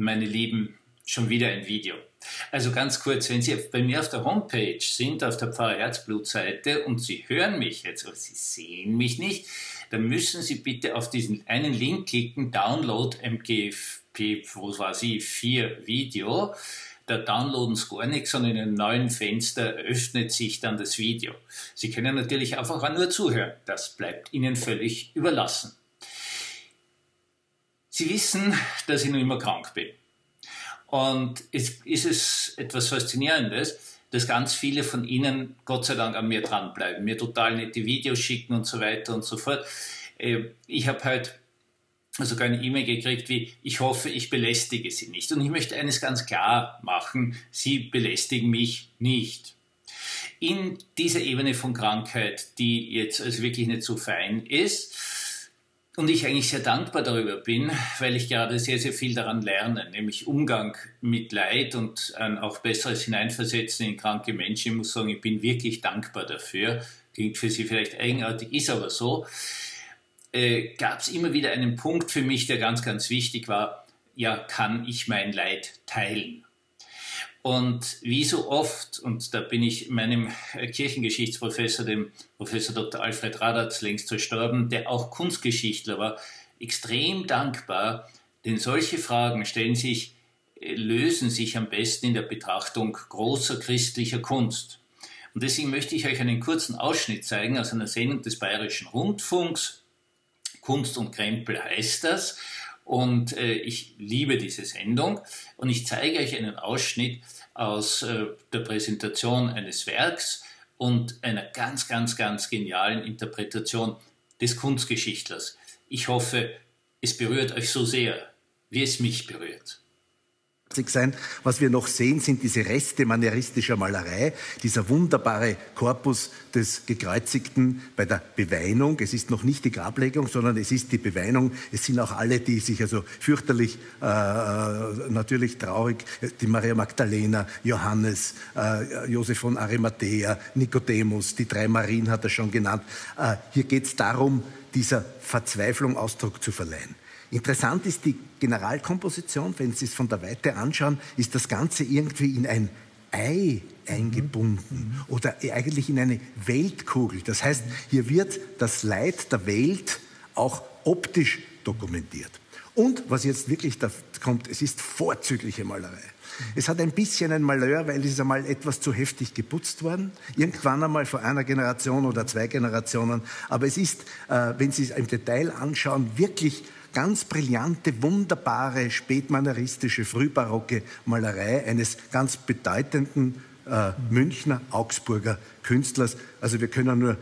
meine Lieben, schon wieder ein Video. Also ganz kurz, wenn Sie bei mir auf der Homepage sind, auf der Pfarrer Herzblut-Seite und Sie hören mich jetzt, aber Sie sehen mich nicht, dann müssen Sie bitte auf diesen einen Link klicken, Download MGP, wo war sie, 4 Video. Da downloaden Sie gar nichts, sondern in einem neuen Fenster öffnet sich dann das Video. Sie können natürlich einfach nur zuhören. Das bleibt Ihnen völlig überlassen. Sie wissen, dass ich noch immer krank bin. Und es ist es etwas Faszinierendes, dass ganz viele von Ihnen Gott sei Dank an mir dranbleiben, mir total nette Videos schicken und so weiter und so fort. Äh, ich habe halt sogar eine E-Mail gekriegt wie, ich hoffe, ich belästige Sie nicht. Und ich möchte eines ganz klar machen, Sie belästigen mich nicht. In dieser Ebene von Krankheit, die jetzt also wirklich nicht so fein ist, und ich eigentlich sehr dankbar darüber bin, weil ich gerade sehr, sehr viel daran lerne, nämlich Umgang mit Leid und ein auch besseres Hineinversetzen in kranke Menschen. Ich muss sagen, ich bin wirklich dankbar dafür. Klingt für Sie vielleicht eigenartig, ist aber so. Äh, Gab es immer wieder einen Punkt für mich, der ganz, ganz wichtig war. Ja, kann ich mein Leid teilen? Und wie so oft, und da bin ich meinem Kirchengeschichtsprofessor, dem Professor Dr. Alfred Radatz, längst verstorben, der auch Kunstgeschichtler war, extrem dankbar, denn solche Fragen stellen sich, äh, lösen sich am besten in der Betrachtung großer christlicher Kunst. Und deswegen möchte ich euch einen kurzen Ausschnitt zeigen aus einer Sendung des Bayerischen Rundfunks. Kunst und Krempel heißt das. Und äh, ich liebe diese Sendung. Und ich zeige euch einen Ausschnitt aus äh, der Präsentation eines Werks und einer ganz, ganz, ganz genialen Interpretation des Kunstgeschichtlers. Ich hoffe, es berührt euch so sehr, wie es mich berührt sein. Was wir noch sehen, sind diese Reste manieristischer Malerei, dieser wunderbare Korpus des Gekreuzigten bei der Beweinung. Es ist noch nicht die Grablegung, sondern es ist die Beweinung. Es sind auch alle, die sich also fürchterlich, äh, natürlich traurig, die Maria Magdalena, Johannes, äh, Josef von Arimathea, Nikodemus, die drei Marien hat er schon genannt. Äh, hier geht es darum, dieser Verzweiflung Ausdruck zu verleihen. Interessant ist die Generalkomposition, wenn Sie es von der Weite anschauen, ist das Ganze irgendwie in ein Ei eingebunden mhm. oder eigentlich in eine Weltkugel. Das heißt, hier wird das Leid der Welt auch optisch dokumentiert. Und was jetzt wirklich da kommt, es ist vorzügliche Malerei. Es hat ein bisschen ein Malheur, weil es ist einmal etwas zu heftig geputzt worden. Irgendwann einmal vor einer Generation oder zwei Generationen. Aber es ist, äh, wenn Sie es im Detail anschauen, wirklich ganz brillante, wunderbare, spätmanieristische, frühbarocke Malerei eines ganz bedeutenden äh, Münchner, Augsburger Künstlers. Also wir können nur,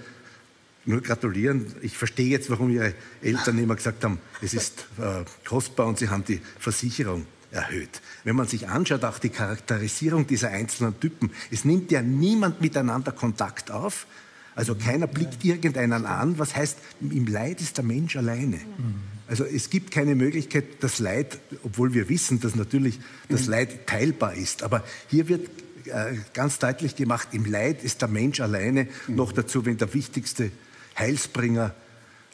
nur gratulieren. Ich verstehe jetzt, warum Ihre Eltern immer gesagt haben, es ist äh, kostbar und Sie haben die Versicherung erhöht. Wenn man sich anschaut, auch die Charakterisierung dieser einzelnen Typen, es nimmt ja niemand miteinander Kontakt auf. Also keiner blickt irgendeinen an. Was heißt, im Leid ist der Mensch alleine. Also es gibt keine Möglichkeit, das Leid, obwohl wir wissen, dass natürlich das Leid teilbar ist. Aber hier wird äh, ganz deutlich gemacht, im Leid ist der Mensch alleine. Noch dazu, wenn der wichtigste Heilsbringer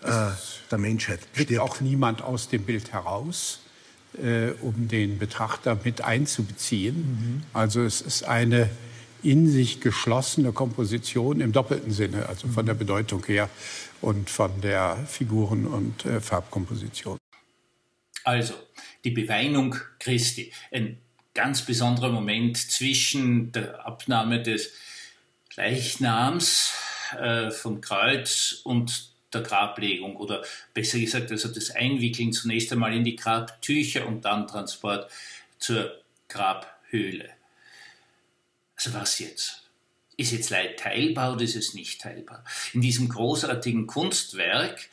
äh, der Menschheit stirbt. auch niemand aus dem Bild heraus, äh, um den Betrachter mit einzubeziehen. Mhm. Also es ist eine in sich geschlossene Komposition im doppelten Sinne, also von der Bedeutung her und von der Figuren- und äh, Farbkomposition. Also, die Beweinung Christi. Ein ganz besonderer Moment zwischen der Abnahme des Leichnams äh, vom Kreuz und der Grablegung oder besser gesagt, also das Einwickeln zunächst einmal in die Grabtücher und dann Transport zur Grabhöhle. Also was jetzt? Ist jetzt Leid teilbar oder ist es nicht teilbar? In diesem großartigen Kunstwerk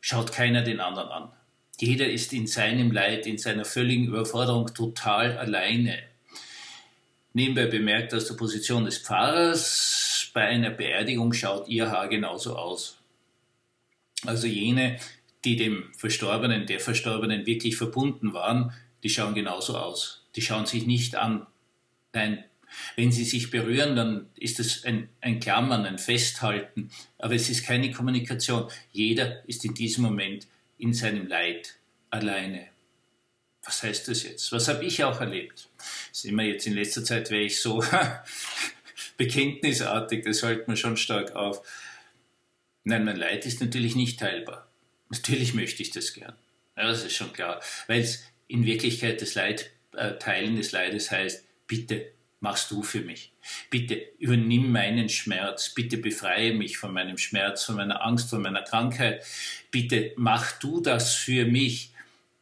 schaut keiner den anderen an. Jeder ist in seinem Leid, in seiner völligen Überforderung total alleine. Nebenbei bemerkt, aus der Position des Pfarrers bei einer Beerdigung schaut ihr Haar genauso aus. Also jene, die dem Verstorbenen, der Verstorbenen wirklich verbunden waren, die schauen genauso aus. Die schauen sich nicht an. Nein, wenn sie sich berühren, dann ist es ein, ein Klammern, ein Festhalten, aber es ist keine Kommunikation. Jeder ist in diesem Moment in seinem Leid alleine. Was heißt das jetzt? Was habe ich auch erlebt? Das ist immer jetzt in letzter Zeit wäre ich so bekenntnisartig, das hält mir schon stark auf. Nein, mein Leid ist natürlich nicht teilbar. Natürlich möchte ich das gern. Ja, das ist schon klar. Weil es in Wirklichkeit das Leid, äh, Teilen des Leides heißt, bitte machst du für mich. Bitte übernimm meinen Schmerz. Bitte befreie mich von meinem Schmerz, von meiner Angst, von meiner Krankheit. Bitte mach du das für mich.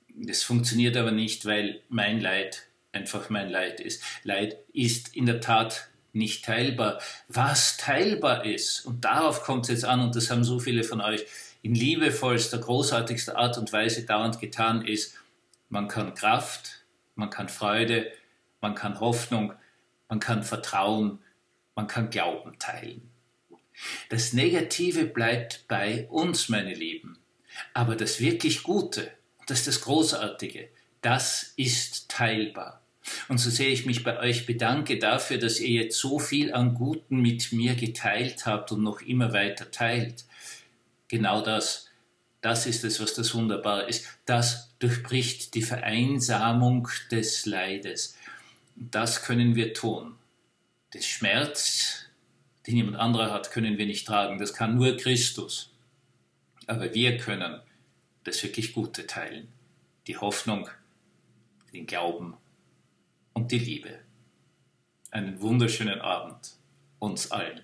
Das funktioniert aber nicht, weil mein Leid einfach mein Leid ist. Leid ist in der Tat nicht teilbar. Was teilbar ist, und darauf kommt es jetzt an, und das haben so viele von euch in liebevollster, großartigster Art und Weise dauernd getan, ist, man kann Kraft, man kann Freude, man kann Hoffnung, man kann Vertrauen, man kann Glauben teilen. Das Negative bleibt bei uns, meine Lieben. Aber das wirklich Gute, das ist das Großartige, das ist teilbar. Und so sehr ich mich bei euch bedanke dafür, dass ihr jetzt so viel an Guten mit mir geteilt habt und noch immer weiter teilt. Genau das, das ist es, was das Wunderbare ist. Das durchbricht die Vereinsamung des Leides. Das können wir tun. Den Schmerz, den jemand anderer hat, können wir nicht tragen. Das kann nur Christus. Aber wir können das wirklich Gute teilen. Die Hoffnung, den Glauben und die Liebe. Einen wunderschönen Abend uns allen.